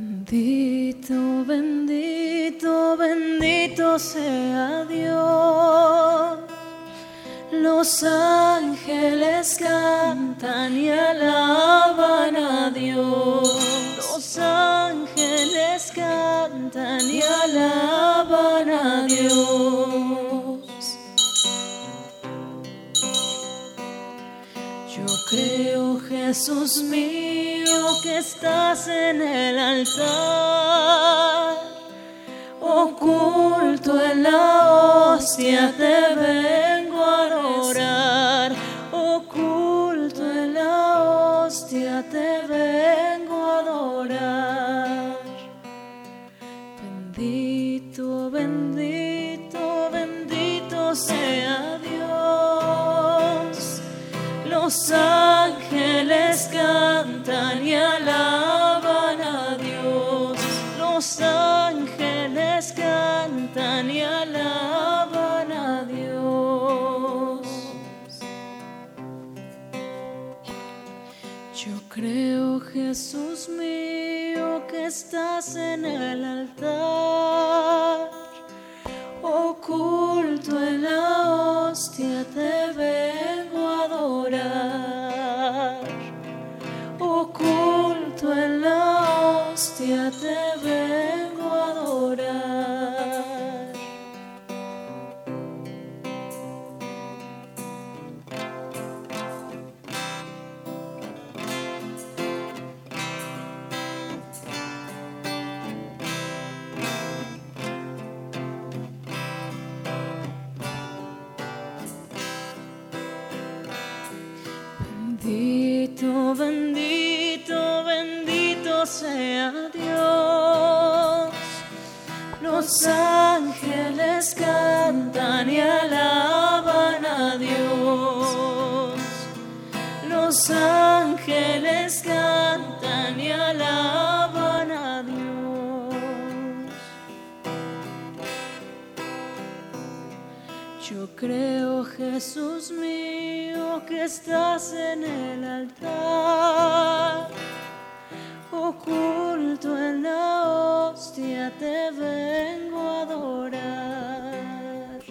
Bendito, bendito, bendito sea Dios. Los ángeles cantan y alaban a Dios. Los ángeles cantan y alaban a Dios. Yo creo, Jesús mío, estás en el altar, oculto en la hostia te vengo Bendito, bendito, bendito sea Dios. Los ángeles cantan y alaban a Dios. Los ángeles cantan y alaban a Dios. Yo creo, Jesús mío, que estás en el altar, oculto en la hostia te vengo a adorar,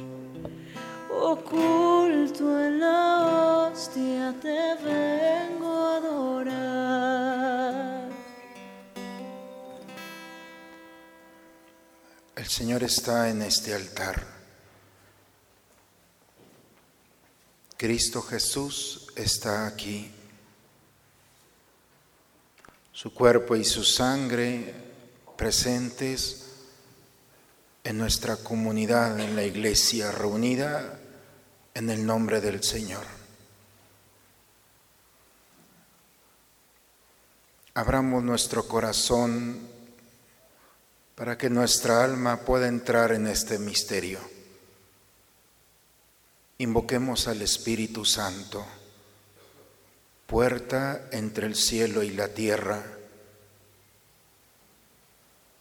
oculto en la hostia te vengo a adorar. El Señor está en este altar. Cristo Jesús está aquí. Su cuerpo y su sangre presentes en nuestra comunidad, en la iglesia reunida en el nombre del Señor. Abramos nuestro corazón para que nuestra alma pueda entrar en este misterio. Invoquemos al Espíritu Santo, puerta entre el cielo y la tierra.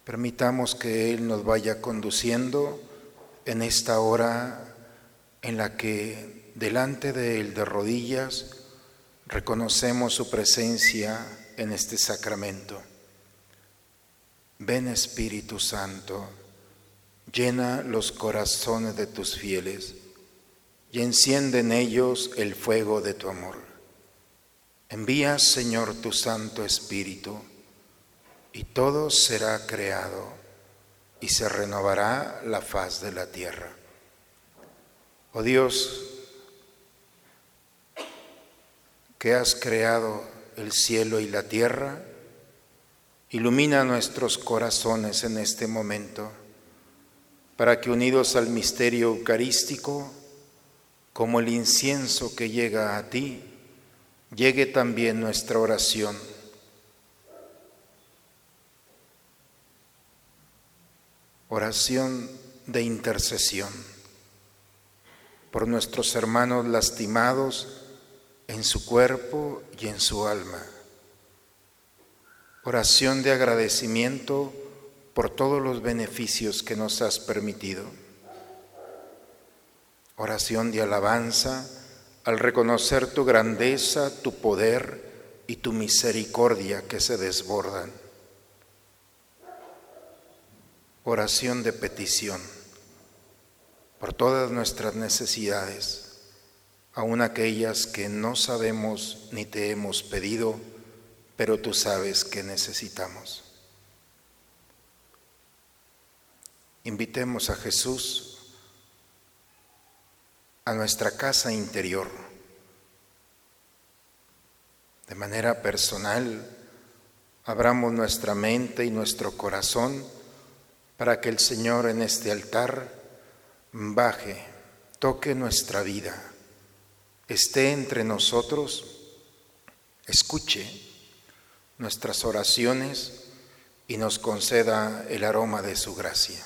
Permitamos que Él nos vaya conduciendo en esta hora en la que delante de Él de rodillas reconocemos su presencia en este sacramento. Ven Espíritu Santo, llena los corazones de tus fieles y enciende en ellos el fuego de tu amor. Envía, Señor, tu Santo Espíritu, y todo será creado, y se renovará la faz de la tierra. Oh Dios, que has creado el cielo y la tierra, ilumina nuestros corazones en este momento, para que unidos al misterio eucarístico, como el incienso que llega a ti, llegue también nuestra oración. Oración de intercesión por nuestros hermanos lastimados en su cuerpo y en su alma. Oración de agradecimiento por todos los beneficios que nos has permitido oración de alabanza al reconocer tu grandeza, tu poder y tu misericordia que se desbordan. oración de petición por todas nuestras necesidades, aun aquellas que no sabemos ni te hemos pedido, pero tú sabes que necesitamos. Invitemos a Jesús a nuestra casa interior. De manera personal, abramos nuestra mente y nuestro corazón para que el Señor en este altar baje, toque nuestra vida, esté entre nosotros, escuche nuestras oraciones y nos conceda el aroma de su gracia.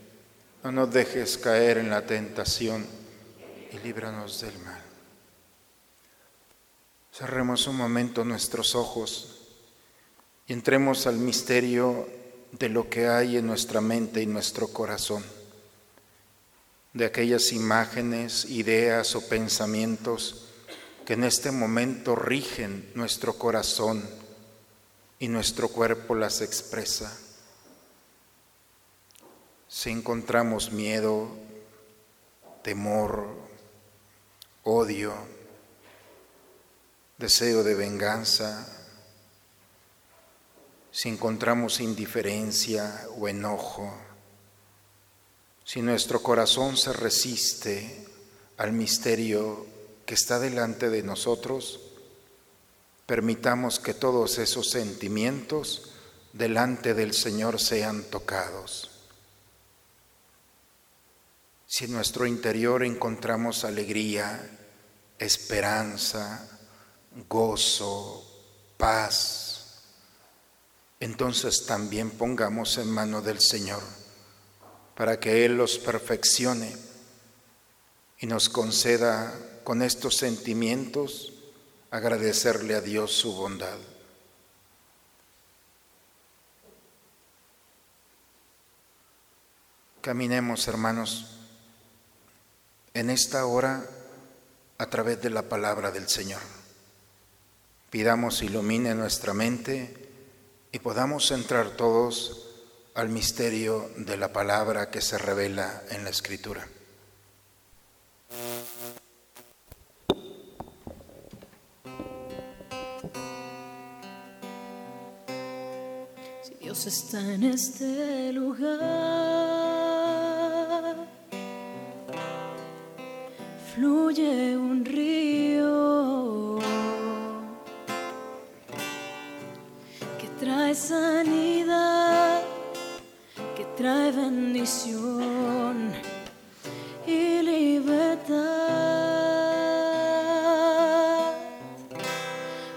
no nos dejes caer en la tentación y líbranos del mal. Cerremos un momento nuestros ojos y entremos al misterio de lo que hay en nuestra mente y nuestro corazón, de aquellas imágenes, ideas o pensamientos que en este momento rigen nuestro corazón y nuestro cuerpo las expresa si encontramos miedo, temor, odio, deseo de venganza, si encontramos indiferencia o enojo, si nuestro corazón se resiste al misterio que está delante de nosotros, permitamos que todos esos sentimientos delante del Señor sean tocados. Si en nuestro interior encontramos alegría, esperanza, gozo, paz, entonces también pongamos en mano del Señor para que Él los perfeccione y nos conceda con estos sentimientos agradecerle a Dios su bondad. Caminemos, hermanos en esta hora a través de la palabra del Señor. Pidamos ilumine nuestra mente y podamos entrar todos al misterio de la palabra que se revela en la Escritura. Si Dios está en este lugar fluye un río que trae sanidad, que trae bendición y libertad.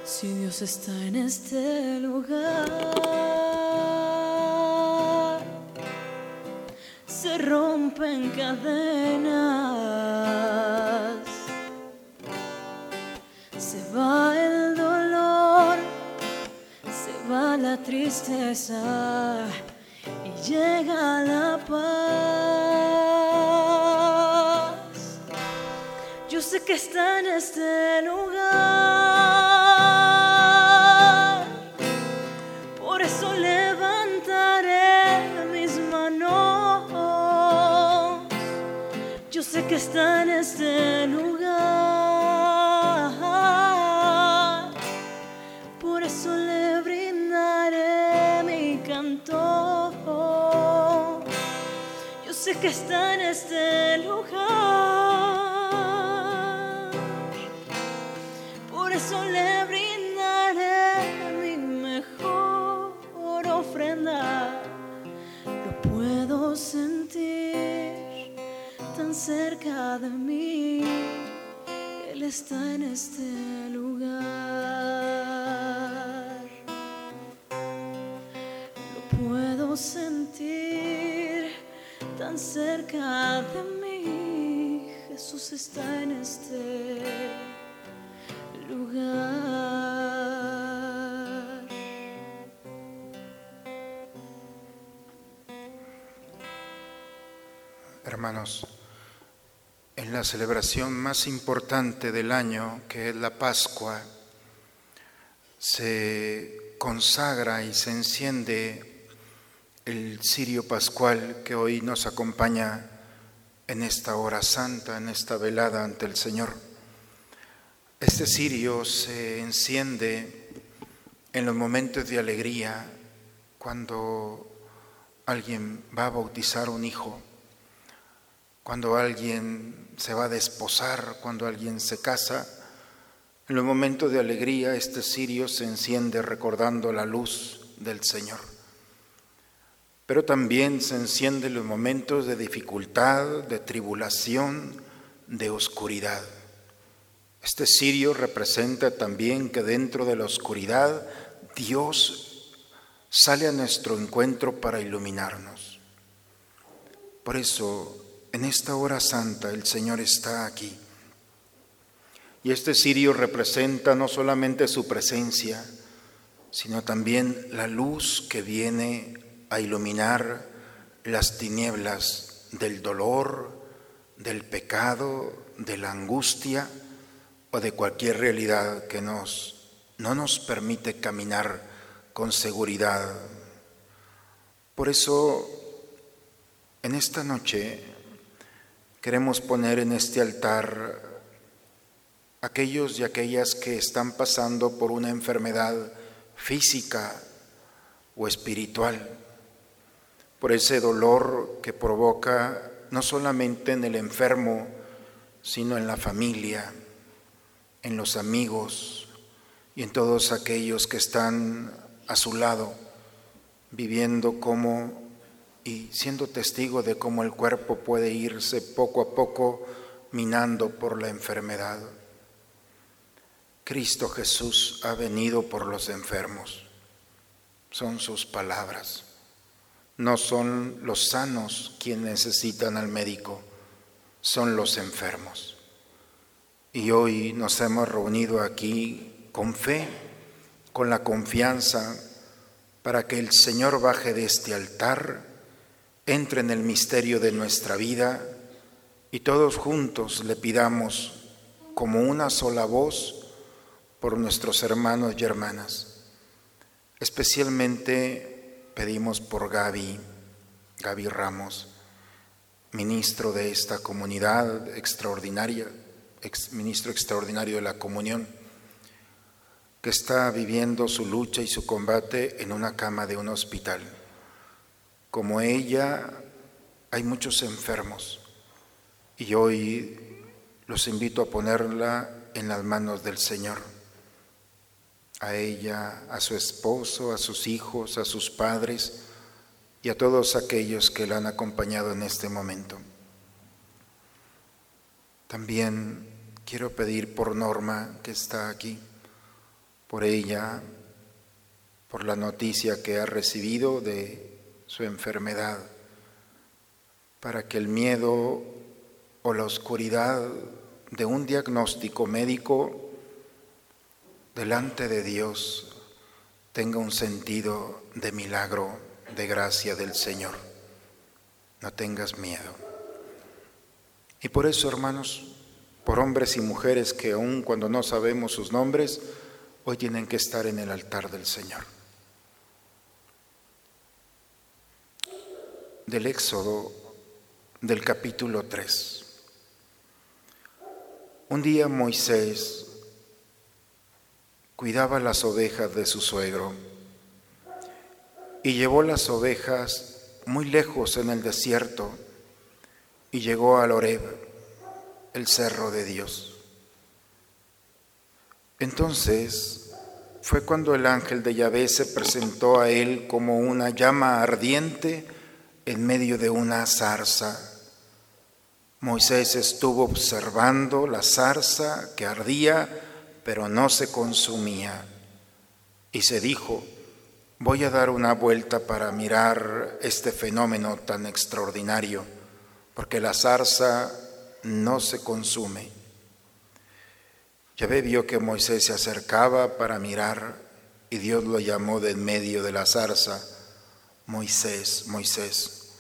Si Dios está en este lugar, se rompen cadenas que está en este la celebración más importante del año, que es la Pascua, se consagra y se enciende el cirio pascual que hoy nos acompaña en esta hora santa, en esta velada ante el Señor. Este cirio se enciende en los momentos de alegría cuando alguien va a bautizar un hijo, cuando alguien se va a desposar, cuando alguien se casa. En los momentos de alegría este cirio se enciende recordando la luz del Señor. Pero también se enciende en los momentos de dificultad, de tribulación, de oscuridad. Este cirio representa también que dentro de la oscuridad Dios sale a nuestro encuentro para iluminarnos. Por eso, en esta hora santa, el Señor está aquí. Y este cirio representa no solamente su presencia, sino también la luz que viene a iluminar las tinieblas del dolor, del pecado, de la angustia o de cualquier realidad que nos, no nos permite caminar con seguridad. Por eso, en esta noche queremos poner en este altar aquellos y aquellas que están pasando por una enfermedad física o espiritual, por ese dolor que provoca no solamente en el enfermo, sino en la familia en los amigos y en todos aquellos que están a su lado, viviendo como y siendo testigo de cómo el cuerpo puede irse poco a poco minando por la enfermedad. Cristo Jesús ha venido por los enfermos. Son sus palabras. No son los sanos quienes necesitan al médico, son los enfermos. Y hoy nos hemos reunido aquí con fe, con la confianza, para que el Señor baje de este altar, entre en el misterio de nuestra vida y todos juntos le pidamos como una sola voz por nuestros hermanos y hermanas. Especialmente pedimos por Gaby, Gaby Ramos, ministro de esta comunidad extraordinaria ex ministro extraordinario de la comunión, que está viviendo su lucha y su combate en una cama de un hospital. Como ella, hay muchos enfermos y hoy los invito a ponerla en las manos del Señor. A ella, a su esposo, a sus hijos, a sus padres y a todos aquellos que la han acompañado en este momento. También quiero pedir por Norma, que está aquí, por ella, por la noticia que ha recibido de su enfermedad, para que el miedo o la oscuridad de un diagnóstico médico delante de Dios tenga un sentido de milagro, de gracia del Señor. No tengas miedo. Y por eso, hermanos, por hombres y mujeres que aun cuando no sabemos sus nombres, hoy tienen que estar en el altar del Señor. Del Éxodo del capítulo 3. Un día Moisés cuidaba las ovejas de su suegro y llevó las ovejas muy lejos en el desierto y llegó al Horeb el cerro de Dios. Entonces fue cuando el ángel de Yahvé se presentó a él como una llama ardiente en medio de una zarza. Moisés estuvo observando la zarza que ardía, pero no se consumía. Y se dijo, voy a dar una vuelta para mirar este fenómeno tan extraordinario, porque la zarza no se consume. Yahvé vio que Moisés se acercaba para mirar y Dios lo llamó de en medio de la zarza, Moisés, Moisés.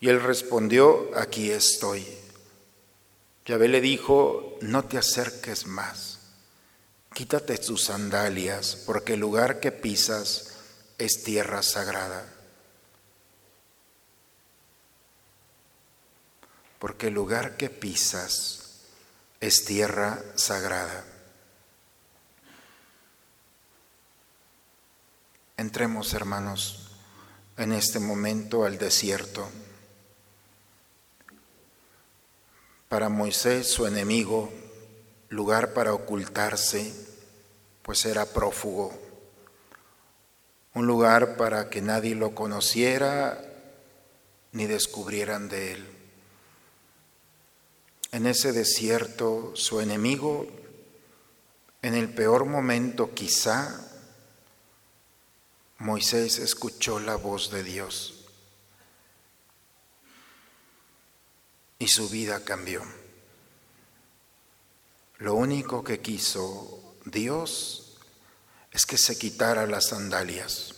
Y él respondió, aquí estoy. Yahvé le dijo, no te acerques más, quítate tus sandalias, porque el lugar que pisas es tierra sagrada. Porque el lugar que pisas es tierra sagrada. Entremos, hermanos, en este momento al desierto. Para Moisés, su enemigo, lugar para ocultarse, pues era prófugo, un lugar para que nadie lo conociera ni descubrieran de él. En ese desierto, su enemigo, en el peor momento quizá, Moisés escuchó la voz de Dios. y su vida cambió. Lo único que quiso Dios es que se quitara las sandalias,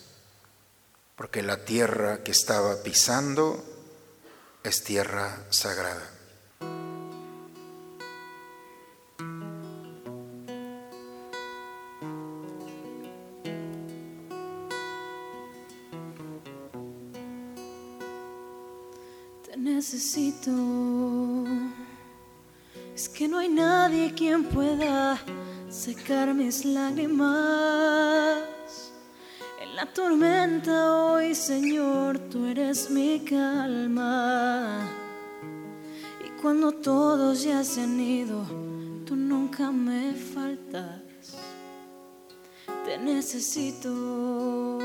porque la tierra que estaba pisando es tierra sagrada. Necesito. Es que no hay nadie quien pueda secar mis lágrimas. En la tormenta hoy, Señor, tú eres mi calma. Y cuando todos ya se han ido, tú nunca me faltas. Te necesito.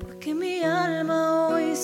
Porque mi alma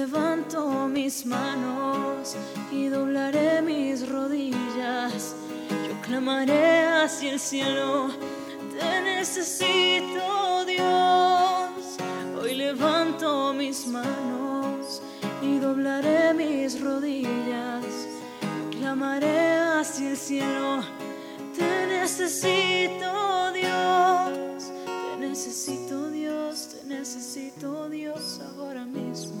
Levanto mis manos y doblaré mis rodillas. Yo clamaré hacia el cielo, te necesito Dios. Hoy levanto mis manos y doblaré mis rodillas. Yo clamaré hacia el cielo, te necesito Dios. Te necesito Dios, te necesito Dios ahora mismo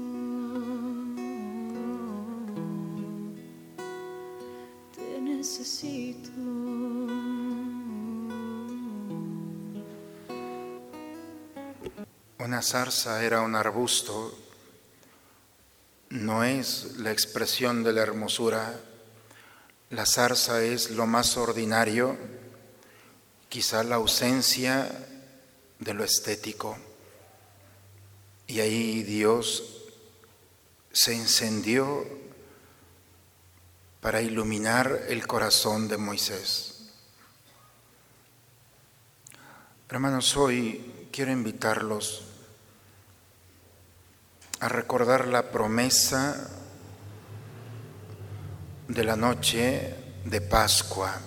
Una zarza era un arbusto, no es la expresión de la hermosura, la zarza es lo más ordinario, quizá la ausencia de lo estético. Y ahí Dios se encendió para iluminar el corazón de Moisés. Hermanos, hoy quiero invitarlos a recordar la promesa de la noche de Pascua.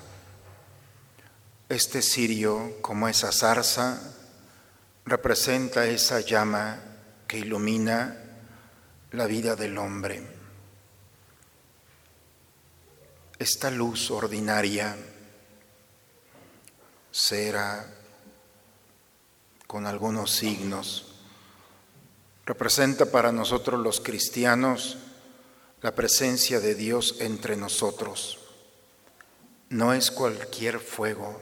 Este cirio, como esa zarza, representa esa llama que ilumina la vida del hombre. Esta luz ordinaria, será con algunos signos, representa para nosotros los cristianos la presencia de Dios entre nosotros. No es cualquier fuego,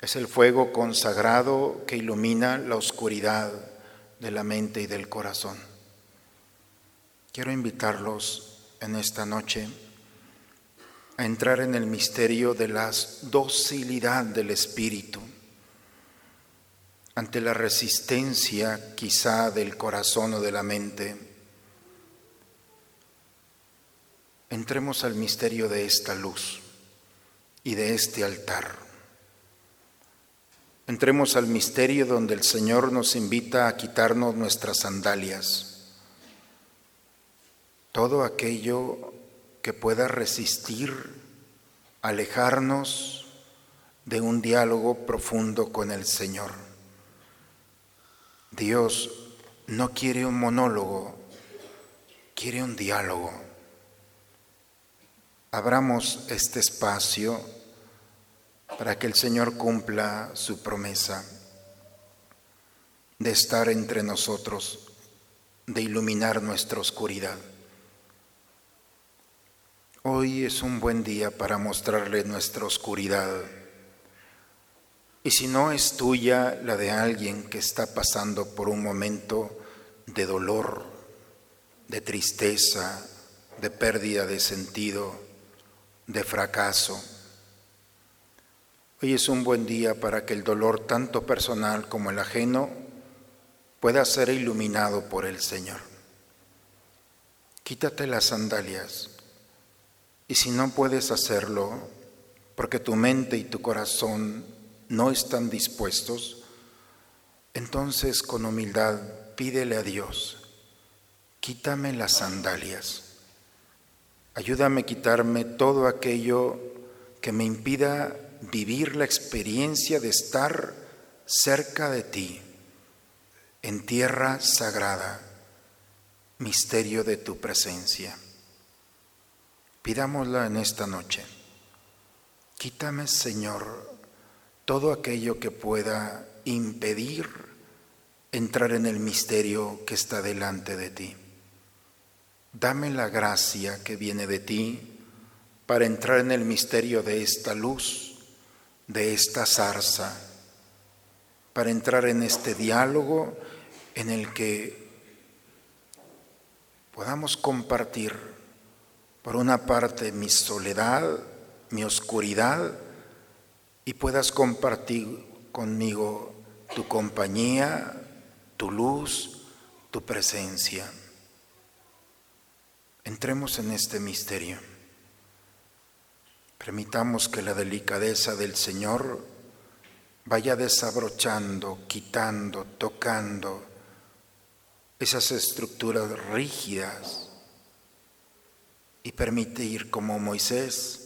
es el fuego consagrado que ilumina la oscuridad de la mente y del corazón. Quiero invitarlos en esta noche a entrar en el misterio de la docilidad del Espíritu ante la resistencia quizá del corazón o de la mente entremos al misterio de esta luz y de este altar. Entremos al misterio donde el Señor nos invita a quitarnos nuestras sandalias, todo aquello que pueda resistir, alejarnos de un diálogo profundo con el Señor. Dios no quiere un monólogo, quiere un diálogo abramos este espacio para que el Señor cumpla su promesa de estar entre nosotros, de iluminar nuestra oscuridad. Hoy es un buen día para mostrarle nuestra oscuridad. Y si no es tuya, la de alguien que está pasando por un momento de dolor, de tristeza, de pérdida de sentido, de fracaso. Hoy es un buen día para que el dolor, tanto personal como el ajeno, pueda ser iluminado por el Señor. Quítate las sandalias y si no puedes hacerlo, porque tu mente y tu corazón no están dispuestos, entonces con humildad pídele a Dios, quítame las sandalias Ayúdame a quitarme todo aquello que me impida vivir la experiencia de estar cerca de ti, en tierra sagrada, misterio de tu presencia. Pidámosla en esta noche. Quítame, Señor, todo aquello que pueda impedir entrar en el misterio que está delante de ti. Dame la gracia que viene de ti para entrar en el misterio de esta luz, de esta zarza, para entrar en este diálogo en el que podamos compartir, por una parte, mi soledad, mi oscuridad, y puedas compartir conmigo tu compañía, tu luz, tu presencia. Entremos en este misterio. Permitamos que la delicadeza del Señor vaya desabrochando, quitando, tocando esas estructuras rígidas y permite ir como Moisés,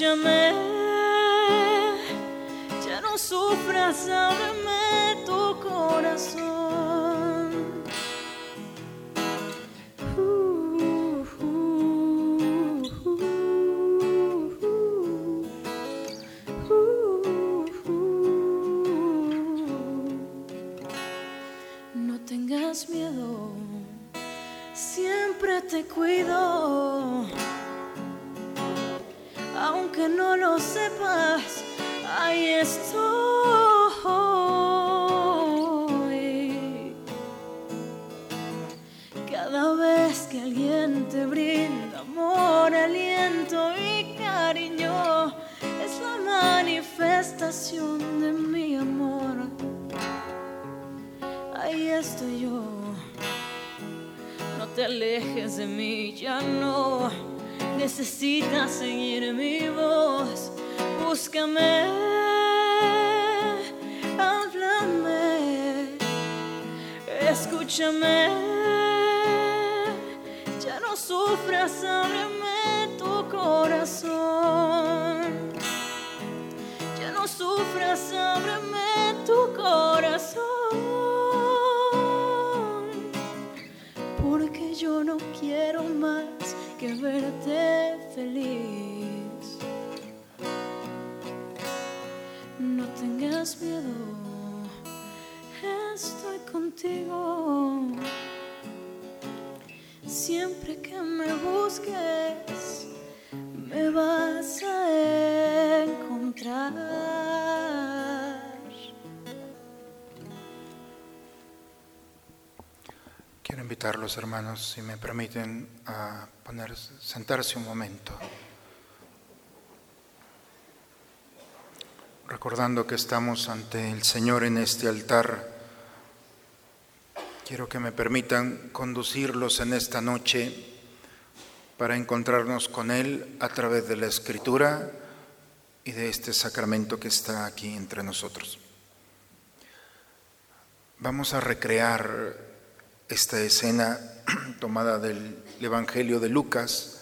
jamais, já não sofra sobre. Quiero invitar a los hermanos, si me permiten, poner, sentarse un momento. Recordando que estamos ante el Señor en este altar, quiero que me permitan conducirlos en esta noche para encontrarnos con Él a través de la Escritura y de este sacramento que está aquí entre nosotros. Vamos a recrear esta escena tomada del Evangelio de Lucas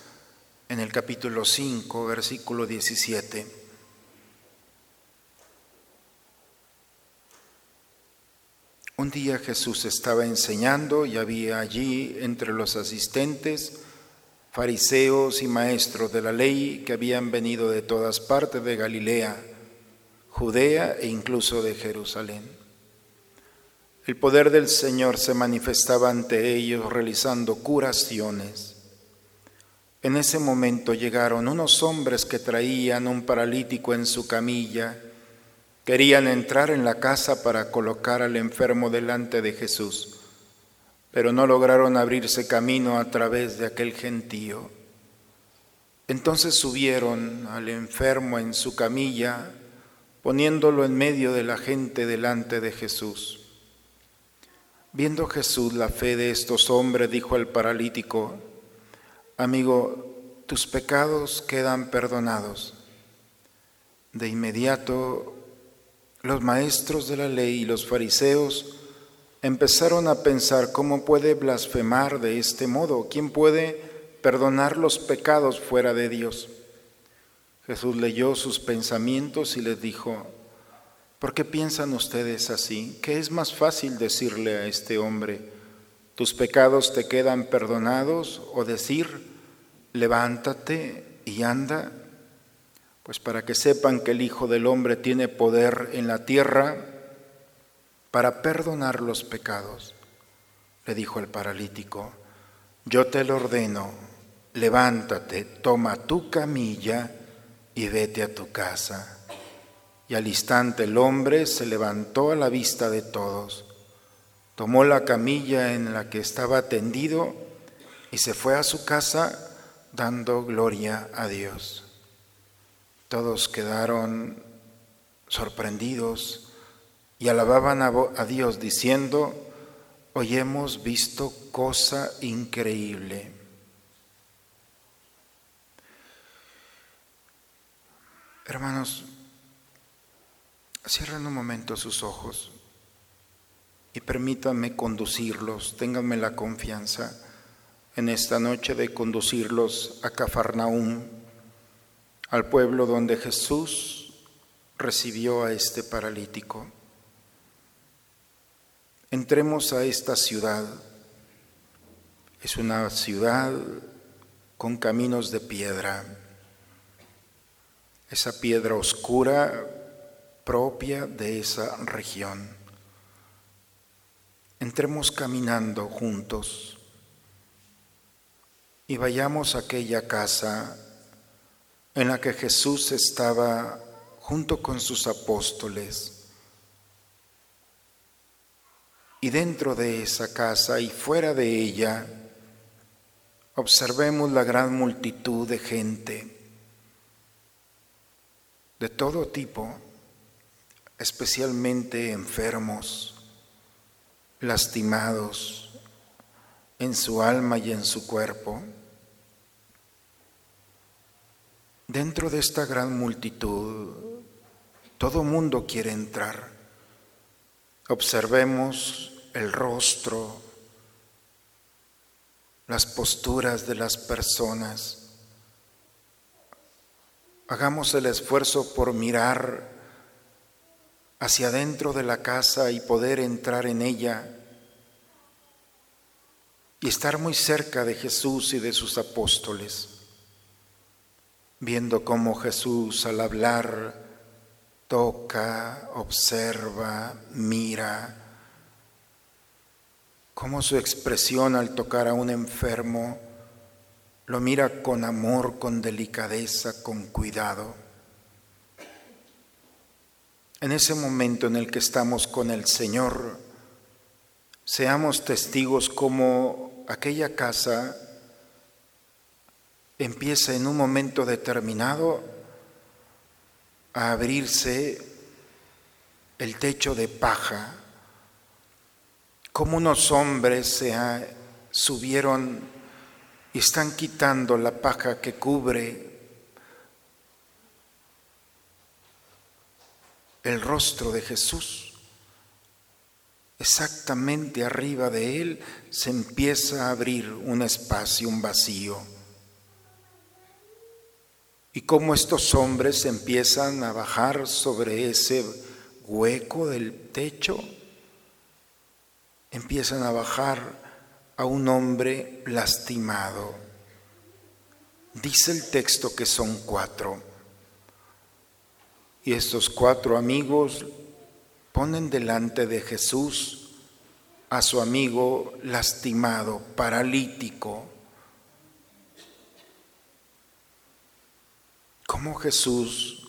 en el capítulo 5, versículo 17. Un día Jesús estaba enseñando y había allí entre los asistentes fariseos y maestros de la ley que habían venido de todas partes de Galilea, Judea e incluso de Jerusalén. El poder del Señor se manifestaba ante ellos realizando curaciones. En ese momento llegaron unos hombres que traían un paralítico en su camilla. Querían entrar en la casa para colocar al enfermo delante de Jesús, pero no lograron abrirse camino a través de aquel gentío. Entonces subieron al enfermo en su camilla, poniéndolo en medio de la gente delante de Jesús. Viendo Jesús la fe de estos hombres, dijo al paralítico, amigo, tus pecados quedan perdonados. De inmediato, los maestros de la ley y los fariseos empezaron a pensar cómo puede blasfemar de este modo, quién puede perdonar los pecados fuera de Dios. Jesús leyó sus pensamientos y les dijo, ¿Por qué piensan ustedes así? ¿Qué es más fácil decirle a este hombre, tus pecados te quedan perdonados? O decir, levántate y anda. Pues para que sepan que el Hijo del Hombre tiene poder en la tierra para perdonar los pecados, le dijo el paralítico, yo te lo ordeno, levántate, toma tu camilla y vete a tu casa. Y al instante el hombre se levantó a la vista de todos, tomó la camilla en la que estaba tendido y se fue a su casa dando gloria a Dios. Todos quedaron sorprendidos y alababan a, Dios diciendo, hoy hemos visto cosa increíble. Hermanos, Cierren un momento sus ojos y permítanme conducirlos, ténganme la confianza en esta noche de conducirlos a Cafarnaúm, al pueblo donde Jesús recibió a este paralítico. Entremos a esta ciudad. Es una ciudad con caminos de piedra. Esa piedra oscura propia de esa región. Entremos caminando juntos y vayamos a aquella casa en la que Jesús estaba junto con sus apóstoles. Y dentro de esa casa y fuera de ella, observemos la gran multitud de gente de todo tipo, especialmente enfermos, lastimados en su alma y en su cuerpo. Dentro de esta gran multitud, todo mundo quiere entrar. Observemos el rostro, las posturas de las personas. Hagamos el esfuerzo por mirar hacia adentro de la casa y poder entrar en ella y estar muy cerca de Jesús y de sus apóstoles, viendo cómo Jesús al hablar toca, observa, mira, cómo su expresión al tocar a un enfermo lo mira con amor, con delicadeza, con cuidado. En ese momento en el que estamos con el Señor, seamos testigos como aquella casa empieza en un momento determinado a abrirse el techo de paja, como unos hombres se subieron y están quitando la paja que cubre el rostro de Jesús. Exactamente arriba de él se empieza a abrir un espacio, un vacío. Y cómo estos hombres empiezan a bajar sobre ese hueco del techo, empiezan a bajar a un hombre lastimado. Dice el texto que son cuatro. Y estos cuatro amigos ponen delante de Jesús a su amigo lastimado, paralítico. Cómo Jesús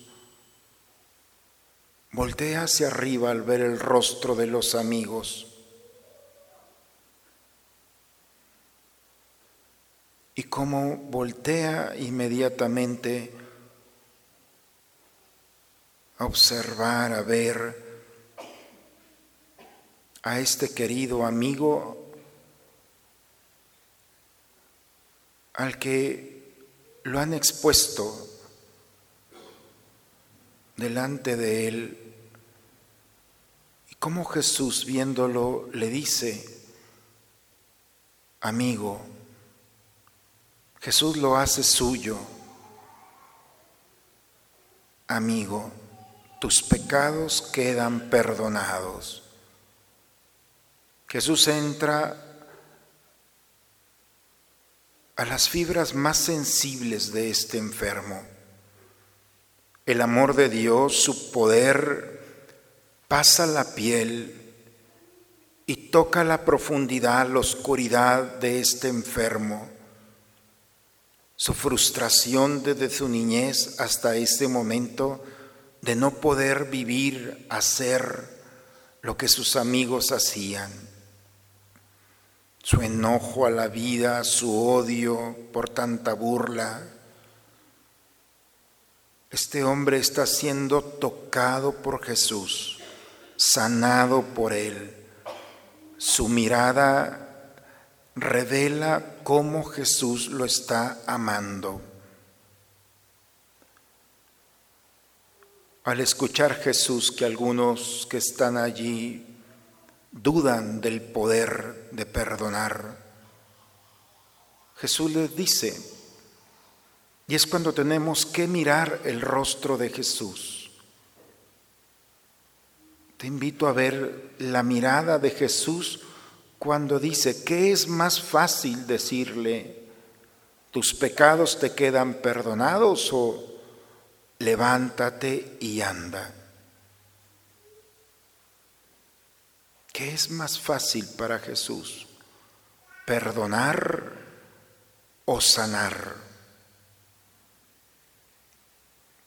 voltea hacia arriba al ver el rostro de los amigos. Y cómo voltea inmediatamente observar, a ver a este querido amigo al que lo han expuesto delante de él y como Jesús viéndolo le dice, amigo, Jesús lo hace suyo, amigo tus pecados quedan perdonados. Jesús entra a las fibras más sensibles de este enfermo. El amor de Dios, su poder, pasa la piel y toca la profundidad, la oscuridad de este enfermo. Su frustración desde su niñez hasta este momento de no poder vivir, hacer lo que sus amigos hacían. Su enojo a la vida, su odio por tanta burla. Este hombre está siendo tocado por Jesús, sanado por Él. Su mirada revela cómo Jesús lo está amando. Al escuchar Jesús que algunos que están allí dudan del poder de perdonar, Jesús les dice, y es cuando tenemos que mirar el rostro de Jesús, Te invito a ver la mirada de Jesús cuando dice, ¿qué es más fácil decirle, tus pecados te quedan perdonados o levántate y anda? ¿Qué es más fácil para Jesús? ¿Perdonar o sanar?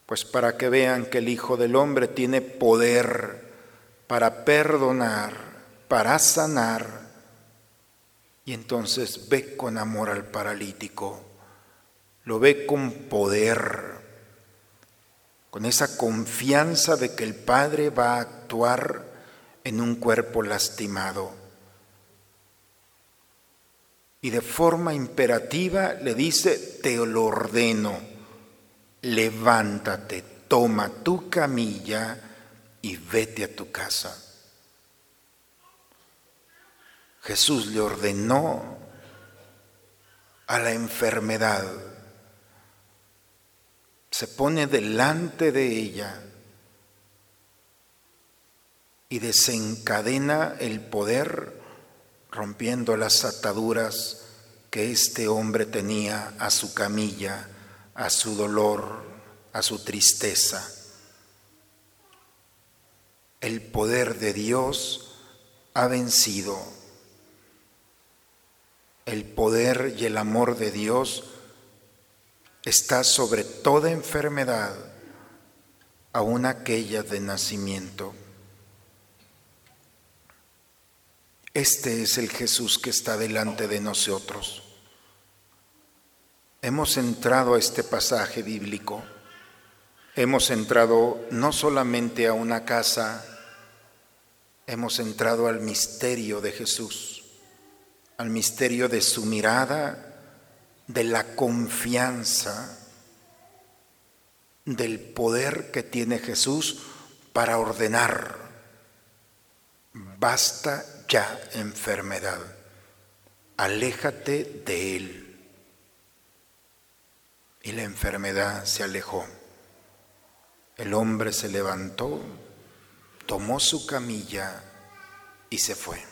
Pues para que vean que el Hijo del Hombre tiene poder para perdonar, para sanar, y entonces ve con amor al paralítico, lo ve con poder, con esa confianza de que el Padre va a actuar en un cuerpo lastimado. Y de forma imperativa le dice, te lo ordeno, levántate, toma tu camilla y vete a tu casa. Jesús le ordenó a la enfermedad, se pone delante de ella y desencadena el poder rompiendo las ataduras que este hombre tenía a su camilla, a su dolor, a su tristeza. El poder de Dios ha vencido. El poder y el amor de Dios está sobre toda enfermedad, aun aquella de nacimiento. Este es el Jesús que está delante de nosotros. Hemos entrado a este pasaje bíblico. Hemos entrado no solamente a una casa, hemos entrado al misterio de Jesús, al misterio de su mirada, de la confianza, del poder que tiene Jesús para ordenar. Basta ya enfermedad, aléjate de él. Y la enfermedad se alejó. El hombre se levantó, tomó su camilla y se fue.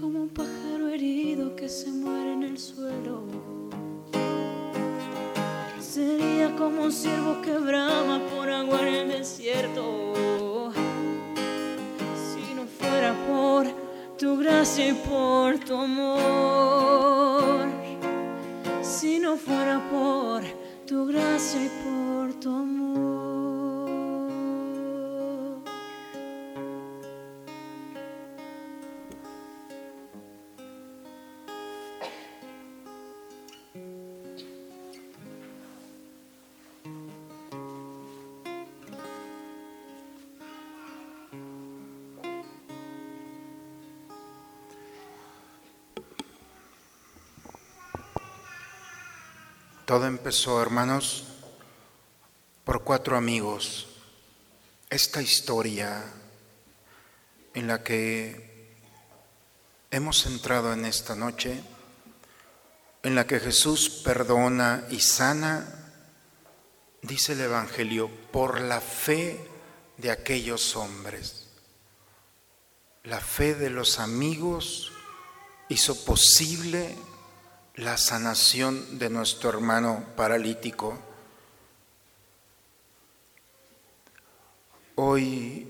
como un pájaro herido que se muere en el suelo. Sería como un ciervo que brama por agua en el desierto. Si no fuera por tu gracia y por tu amor. Todo empezó, hermanos, por cuatro amigos. Esta historia en la que hemos entrado en esta noche, en la que Jesús perdona y sana, dice el Evangelio, por la fe de aquellos hombres. La fe de los amigos hizo posible la sanación de nuestro hermano paralítico. Hoy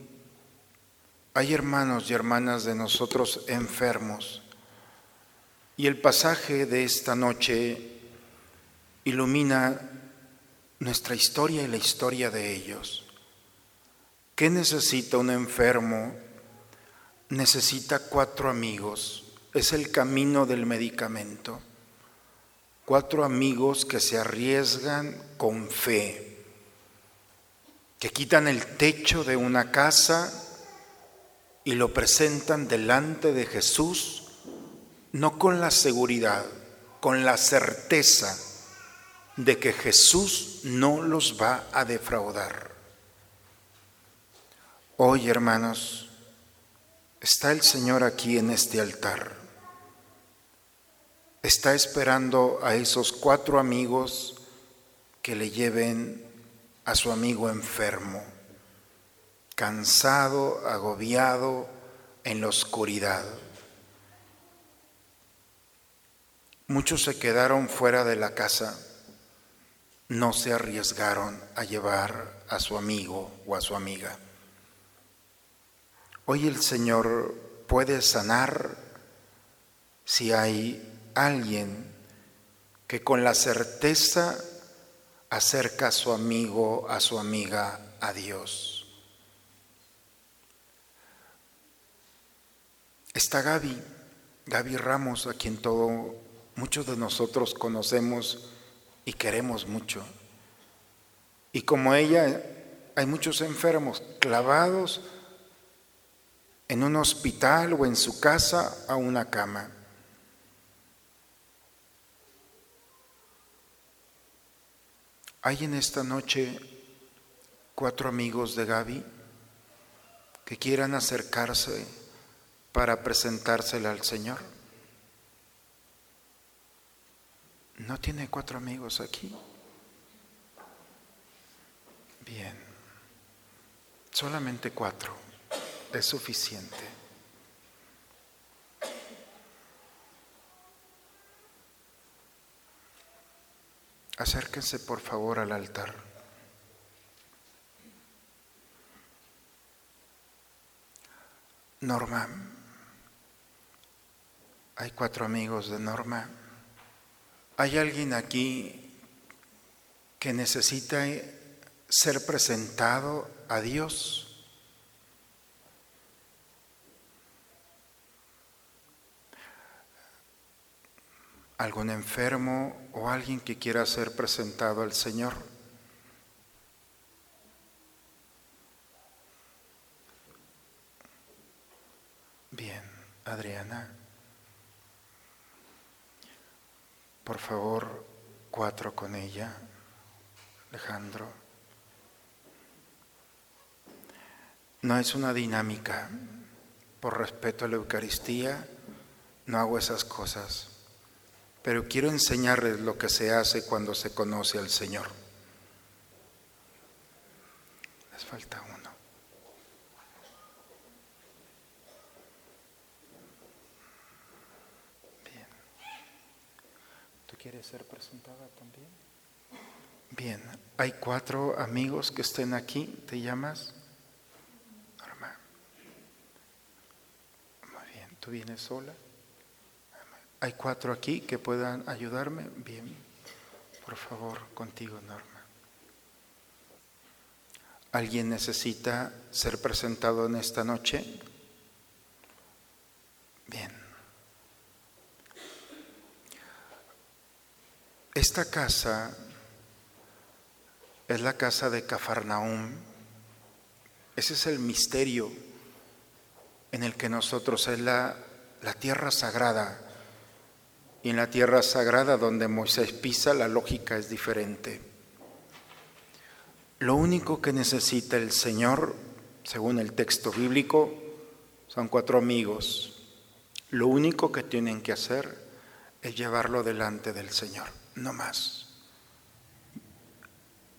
hay hermanos y hermanas de nosotros enfermos y el pasaje de esta noche ilumina nuestra historia y la historia de ellos. ¿Qué necesita un enfermo? Necesita cuatro amigos. Es el camino del medicamento cuatro amigos que se arriesgan con fe, que quitan el techo de una casa y lo presentan delante de Jesús, no con la seguridad, con la certeza de que Jesús no los va a defraudar. Hoy, hermanos, está el Señor aquí en este altar está esperando a esos cuatro amigos que le lleven a su amigo enfermo, cansado, agobiado, en la oscuridad. Muchos se quedaron fuera de la casa, no se arriesgaron a llevar a su amigo o a su amiga. Hoy el Señor puede sanar si hay alguien que con la certeza acerca a su amigo, a su amiga, a Dios. Está Gaby, Gaby Ramos, a quien todo, muchos de nosotros conocemos y queremos mucho. Y como ella, hay muchos enfermos clavados en un hospital o en su casa a una cama. Hay en esta noche cuatro amigos de Gaby que quieran acercarse para presentársela al Señor. ¿No tiene cuatro amigos aquí? Bien, solamente cuatro es suficiente. Acérquense por favor al altar. Norma. Hay cuatro amigos de Norma. ¿Hay alguien aquí que necesita ser presentado a Dios? Algún enfermo o alguien que quiera ser presentado al Señor. Bien, Adriana. Por favor, cuatro con ella. Alejandro. No es una dinámica, por respeto a la Eucaristía, no hago esas cosas. Pero quiero enseñarles lo que se hace cuando se conoce al Señor. Les falta uno. Bien. ¿Tú quieres ser presentada también? Bien. Hay cuatro amigos que estén aquí. ¿Te llamas? ¿Tú vienes sola? ¿Hay cuatro aquí que puedan ayudarme? Bien, por favor, contigo, Norma. ¿Alguien necesita ser presentado en esta noche? Bien. Esta casa es la casa de Cafarnaum. Ese es el misterio en el que nosotros es la, la tierra sagrada. Y en la tierra sagrada donde Moisés pisa, la lógica es diferente. Lo único que necesita el Señor, según el texto bíblico, son cuatro amigos. Lo único que tienen que hacer es llevarlo delante del Señor, no más.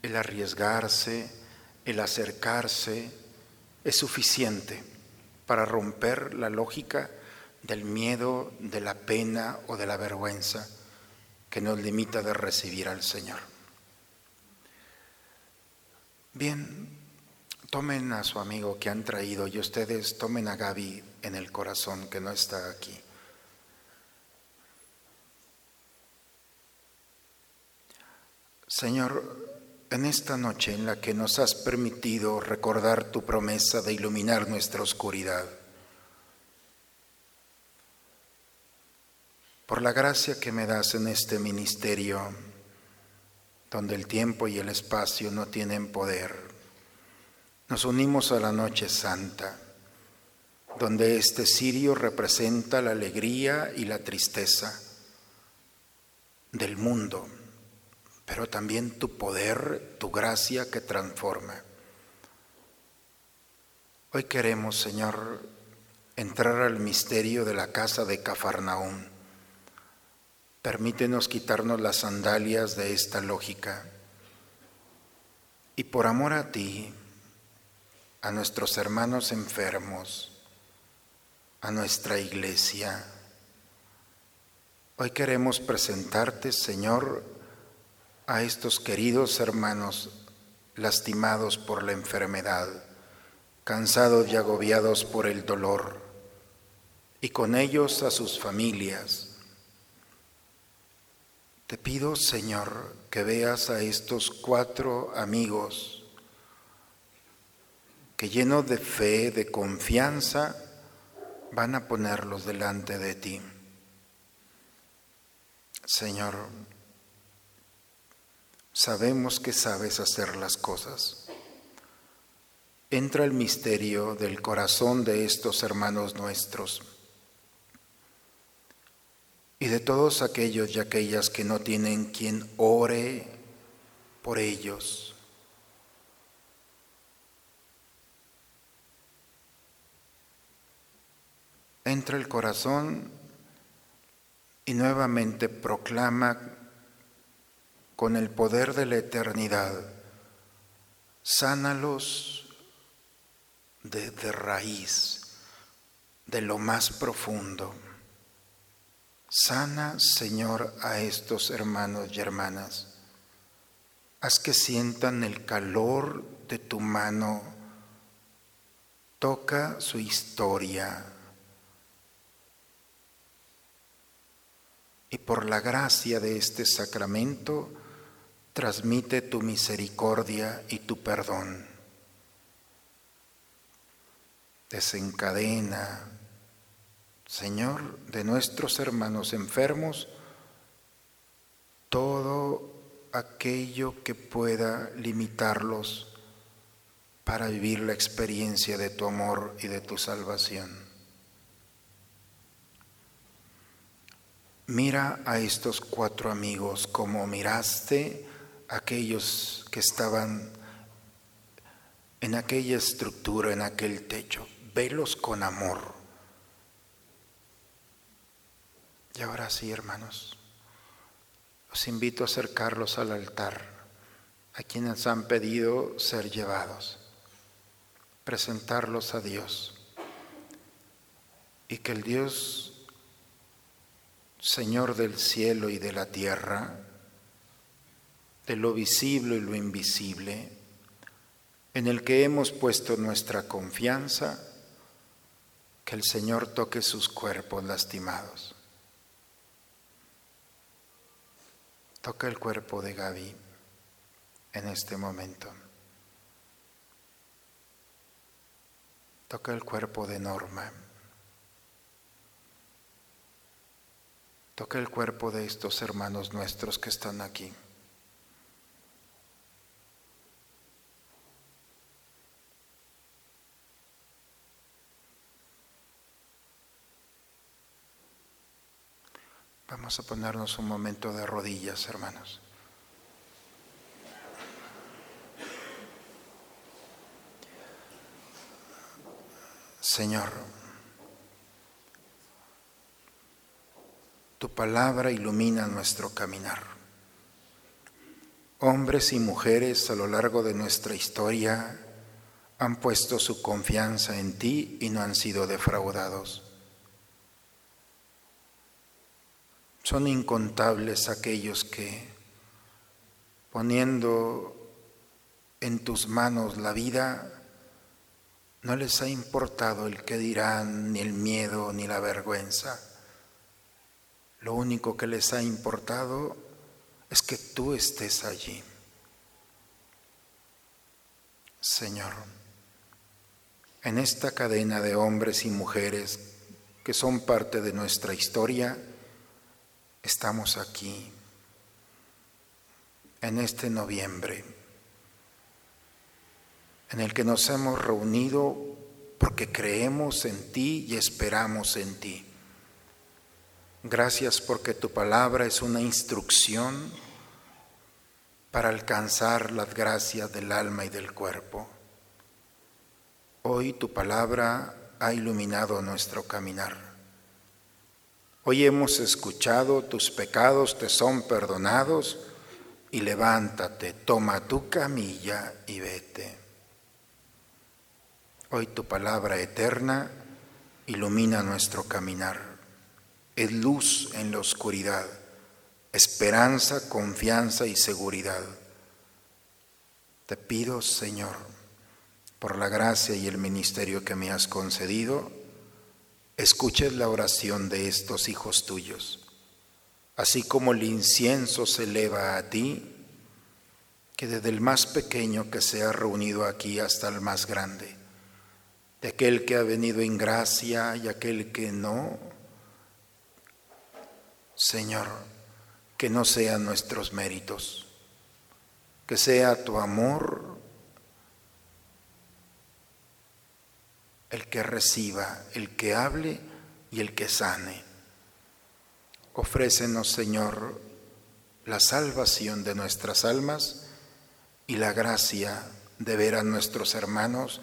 El arriesgarse, el acercarse, es suficiente para romper la lógica del miedo, de la pena o de la vergüenza que nos limita de recibir al Señor. Bien, tomen a su amigo que han traído y ustedes tomen a Gaby en el corazón que no está aquí. Señor, en esta noche en la que nos has permitido recordar tu promesa de iluminar nuestra oscuridad. Por la gracia que me das en este ministerio, donde el tiempo y el espacio no tienen poder, nos unimos a la noche santa, donde este cirio representa la alegría y la tristeza del mundo pero también tu poder, tu gracia que transforma. Hoy queremos, Señor, entrar al misterio de la casa de Cafarnaún. Permítenos quitarnos las sandalias de esta lógica. Y por amor a ti, a nuestros hermanos enfermos, a nuestra iglesia, hoy queremos presentarte, Señor, a estos queridos hermanos lastimados por la enfermedad, cansados y agobiados por el dolor, y con ellos a sus familias. Te pido, Señor, que veas a estos cuatro amigos que llenos de fe, de confianza, van a ponerlos delante de ti. Señor, sabemos que sabes hacer las cosas. Entra el misterio del corazón de estos hermanos nuestros y de todos aquellos y aquellas que no tienen quien ore por ellos. Entra el corazón y nuevamente proclama con el poder de la eternidad, sánalos de, de raíz, de lo más profundo. Sana, Señor, a estos hermanos y hermanas. Haz que sientan el calor de tu mano. Toca su historia. Y por la gracia de este sacramento, transmite tu misericordia y tu perdón. Desencadena, Señor, de nuestros hermanos enfermos, todo aquello que pueda limitarlos para vivir la experiencia de tu amor y de tu salvación. Mira a estos cuatro amigos como miraste aquellos que estaban en aquella estructura, en aquel techo. Velos con amor, Y ahora sí, hermanos, os invito a acercarlos al altar, a quienes han pedido ser llevados, presentarlos a Dios y que el Dios, Señor del cielo y de la tierra, de lo visible y lo invisible, en el que hemos puesto nuestra confianza, que el Señor toque sus cuerpos lastimados. Toca el cuerpo de Gaby en este momento. Toca el cuerpo de Norma. Toca el cuerpo de estos hermanos nuestros que están aquí. Vamos a ponernos un momento de rodillas, hermanos. Señor, tu palabra ilumina nuestro caminar. Hombres y mujeres a lo largo de nuestra historia han puesto su confianza en ti y no han sido defraudados. Son incontables aquellos que, poniendo en tus manos la vida, no les ha importado el que dirán, ni el miedo, ni la vergüenza. Lo único que les ha importado es que tú estés allí. Señor, en esta cadena de hombres y mujeres que son parte de nuestra historia, estamos aquí en este noviembre en el que nos hemos reunido porque creemos en ti y esperamos en ti. Gracias porque tu palabra es una instrucción para alcanzar las gracias del alma y del cuerpo. Hoy tu palabra ha iluminado nuestro caminar. Hoy hemos escuchado, tus pecados te son perdonados y levántate, toma tu camilla y vete. Hoy tu palabra eterna ilumina nuestro caminar, es luz en la oscuridad, esperanza, confianza y seguridad. Te pido, Señor, por la gracia y el ministerio que me has concedido, escuches la oración de estos hijos tuyos. Así como el incienso se eleva a ti, que desde el más pequeño que se ha reunido aquí hasta el más grande, de aquel que ha venido en gracia y aquel que no, Señor, que no sean nuestros méritos, que sea tu amor el que reciba, el que hable y el que sane. Ofrécenos, Señor, la salvación de nuestras almas y la gracia de ver a nuestros hermanos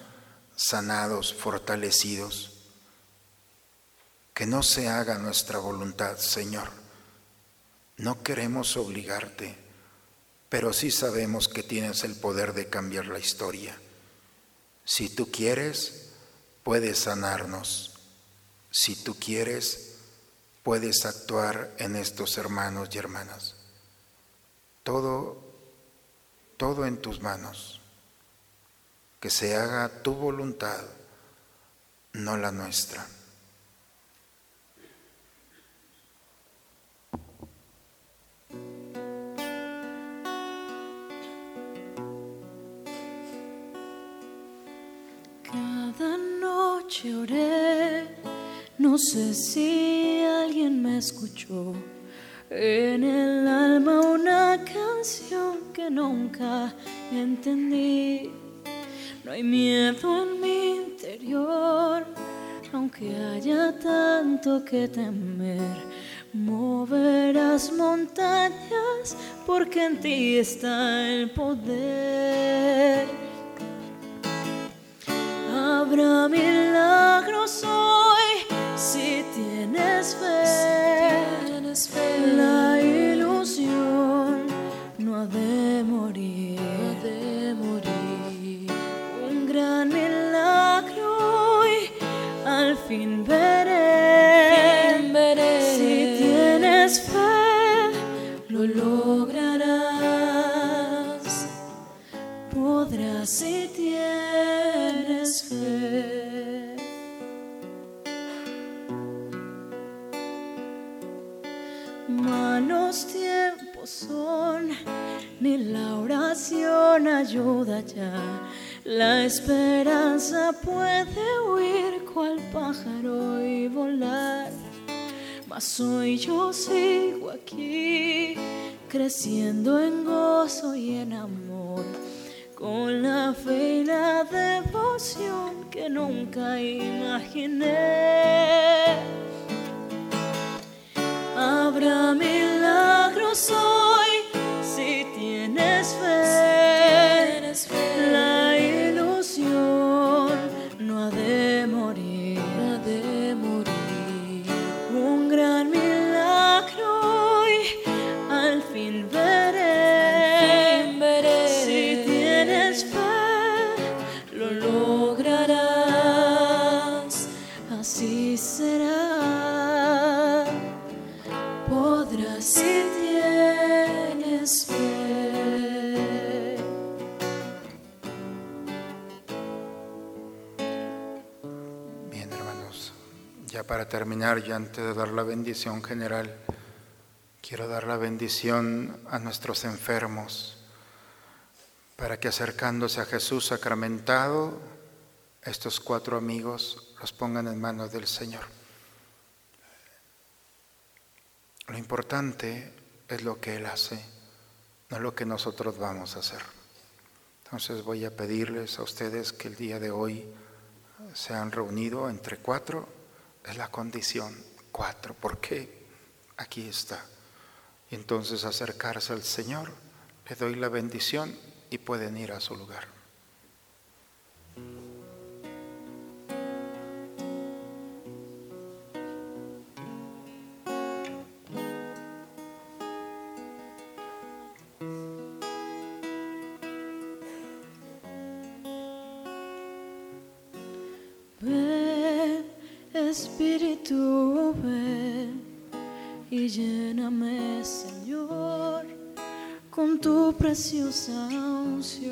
sanados, fortalecidos. Que no se haga nuestra voluntad, Señor. No queremos obligarte, pero sí sabemos que tienes el poder de cambiar la historia. Si tú quieres, puedes sanarnos. Si tú quieres, puedes actuar en estos hermanos y hermanas. Todo, todo en tus manos. Que se haga tu voluntad, no la nuestra. Lloré, no sé si alguien me escuchó. En el alma una canción que nunca entendí. No hay miedo en mi interior, aunque haya tanto que temer. Moverás montañas porque en ti está el poder habrá milagros hoy si tienes fe. Si. La ilusión no ha de morir. Un gran milagro hoy al fin veré. Fin veré. Si tienes fe, lo lograrás. Podrás ir. Ayuda ya. La esperanza puede huir cual pájaro y volar. Mas hoy yo sigo aquí, creciendo en gozo y en amor, con la fe y la devoción que nunca imaginé. Habrá milagros hoy si tienes fe. Terminar, ya antes de dar la bendición general, quiero dar la bendición a nuestros enfermos, para que acercándose a Jesús sacramentado, estos cuatro amigos los pongan en manos del Señor. Lo importante es lo que Él hace, no lo que nosotros vamos a hacer. Entonces voy a pedirles a ustedes que el día de hoy se han reunido entre cuatro, es la condición, cuatro, porque aquí está. Entonces acercarse al Señor, le doy la bendición y pueden ir a su lugar. Preciosa unción.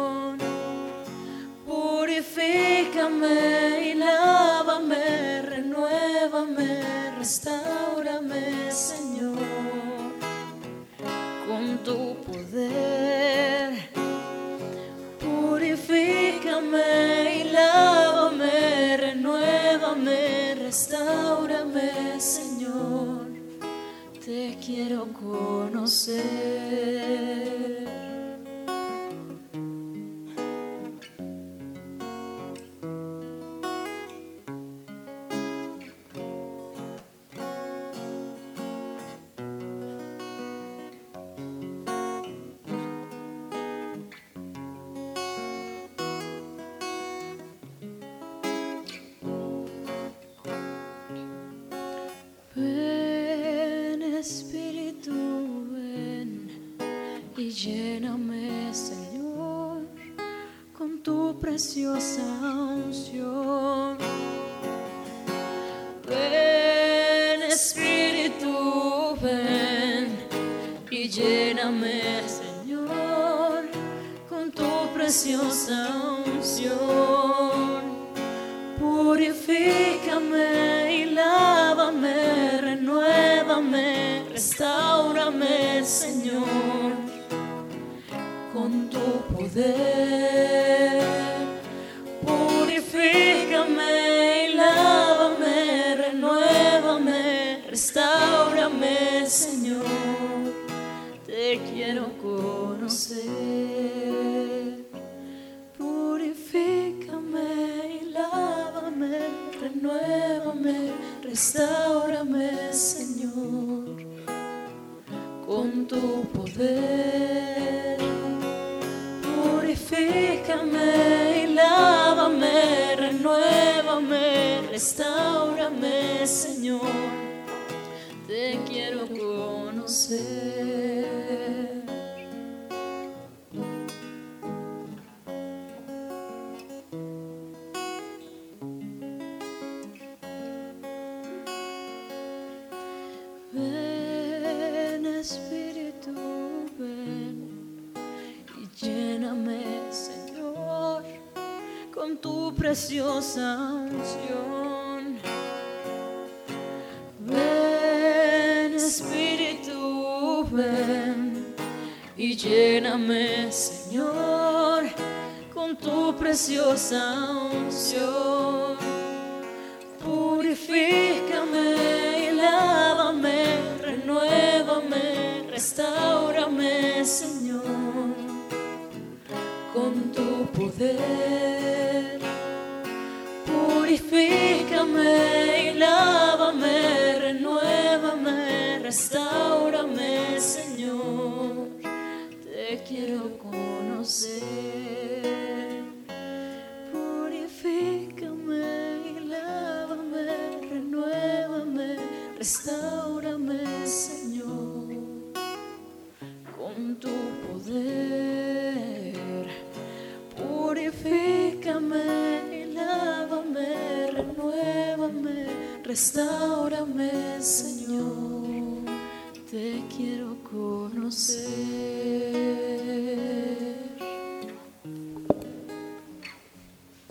Conocer. Lléname, Señor, con tu preciosa unción. Purifícame y lávame, renuévame, restaurame, Señor, con tu poder. Purifícame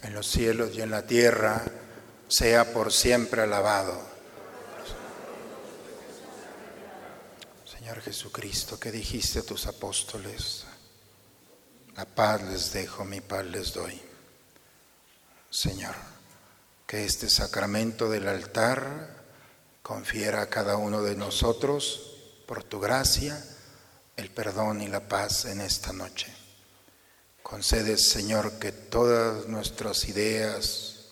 en los cielos y en la tierra, sea por siempre alabado. Señor Jesucristo, que dijiste a tus apóstoles, la paz les dejo, mi paz les doy. Señor, que este sacramento del altar confiera a cada uno de nosotros, por tu gracia, el perdón y la paz en esta noche. Concedes, Señor, que todas nuestras ideas,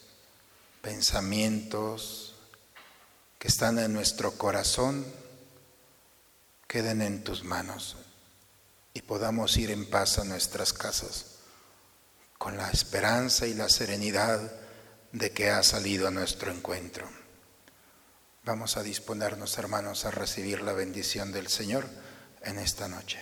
pensamientos que están en nuestro corazón queden en tus manos y podamos ir en paz a nuestras casas con la esperanza y la serenidad de que ha salido a nuestro encuentro. Vamos a disponernos, hermanos, a recibir la bendición del Señor en esta noche.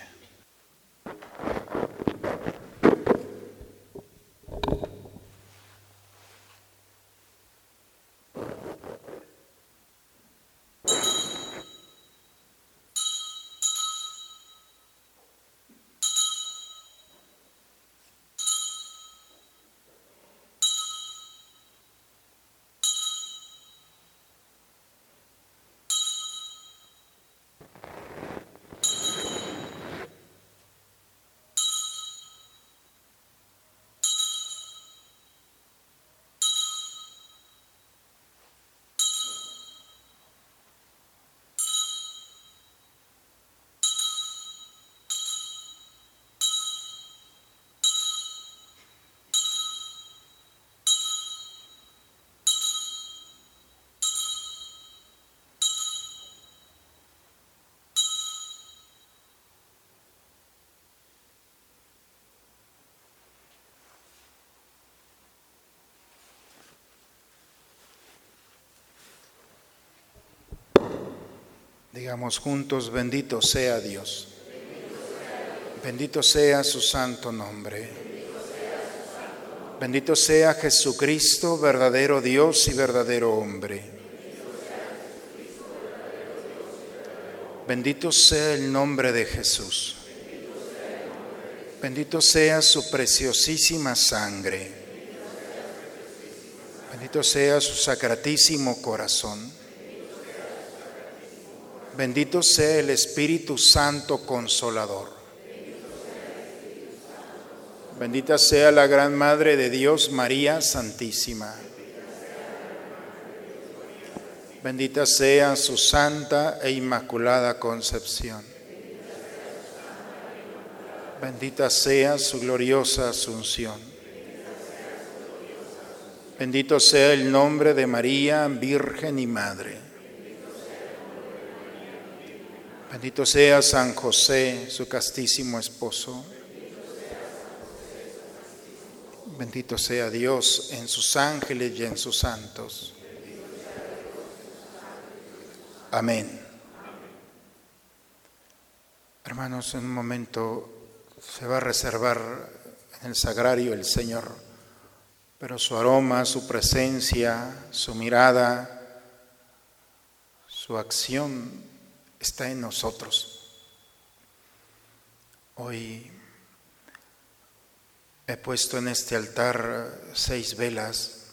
Digamos juntos, bendito sea Dios. Bendito sea su santo nombre. Bendito sea Jesucristo, verdadero Dios y verdadero hombre. Bendito sea el nombre de Jesús. Bendito sea su preciosísima sangre. Bendito sea su sacratísimo corazón. Bendito sea el Espíritu Santo Consolador. Bendita sea la Gran Madre de Dios, María Santísima. Bendita sea su santa e inmaculada concepción. Bendita sea su gloriosa asunción. Bendito sea el nombre de María, Virgen y Madre. Bendito sea San José, su castísimo esposo. Bendito sea Dios en sus ángeles y en sus santos. Amén. Hermanos, en un momento se va a reservar en el sagrario el Señor, pero su aroma, su presencia, su mirada, su acción está en nosotros. Hoy he puesto en este altar seis velas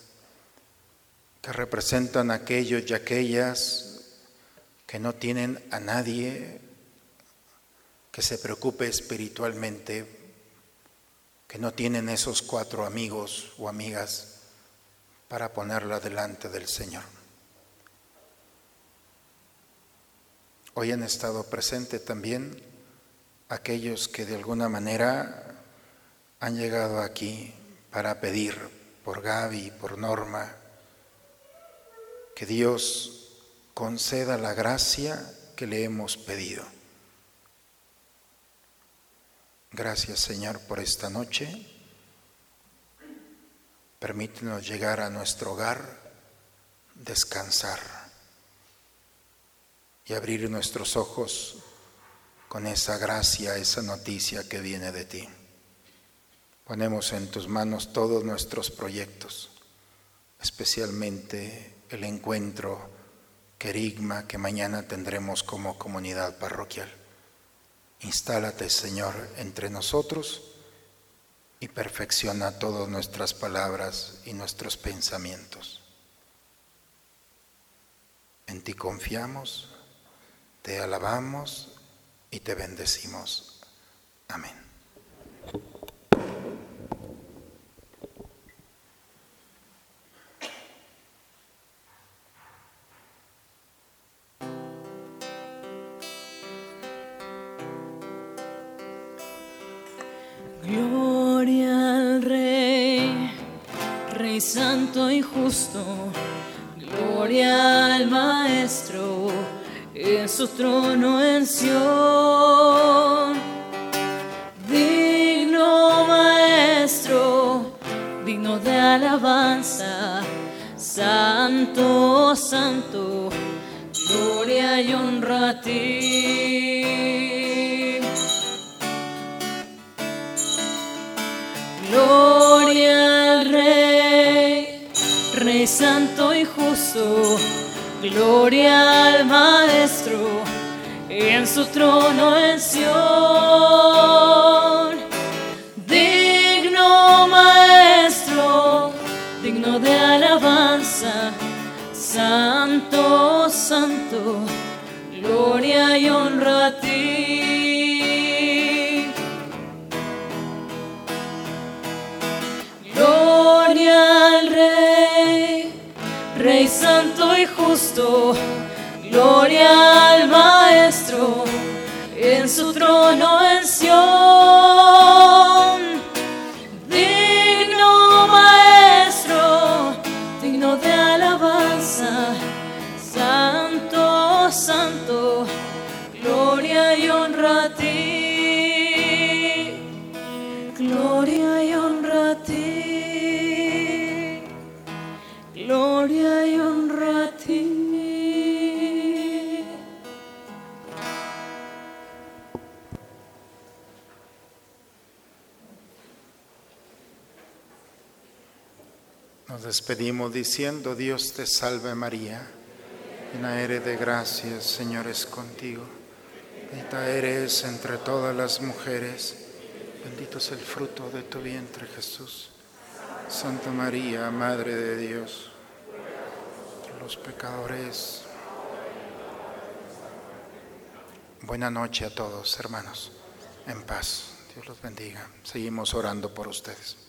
que representan aquellos y aquellas que no tienen a nadie que se preocupe espiritualmente, que no tienen esos cuatro amigos o amigas para ponerla delante del Señor. Hoy han estado presentes también aquellos que de alguna manera han llegado aquí para pedir por Gaby, por Norma, que Dios conceda la gracia que le hemos pedido. Gracias Señor por esta noche. Permítenos llegar a nuestro hogar, descansar y abrir nuestros ojos con esa gracia, esa noticia que viene de ti. Ponemos en tus manos todos nuestros proyectos, especialmente el encuentro querigma que mañana tendremos como comunidad parroquial. Instálate, Señor, entre nosotros y perfecciona todas nuestras palabras y nuestros pensamientos. En ti confiamos, te alabamos y te bendecimos. Amén. santo y justo. Gloria al Maestro en su trono en Sion. Digno Maestro, digno de alabanza. Santo, santo, gloria y honra a ti. Gloria al Rey santo y justo, gloria al Maestro en su trono en Sion. Digno Maestro, digno de alabanza, santo, santo, gloria y honra a ti. Justo, gloria al Maestro en su trono en Sion. Despedimos diciendo, Dios te salve María, llena eres de gracia, Señor es contigo. Bendita eres entre todas las mujeres, bendito es el fruto de tu vientre Jesús. Santa María, Madre de Dios los pecadores, Buena noche a todos, hermanos. En paz. Dios los bendiga. Seguimos orando por ustedes.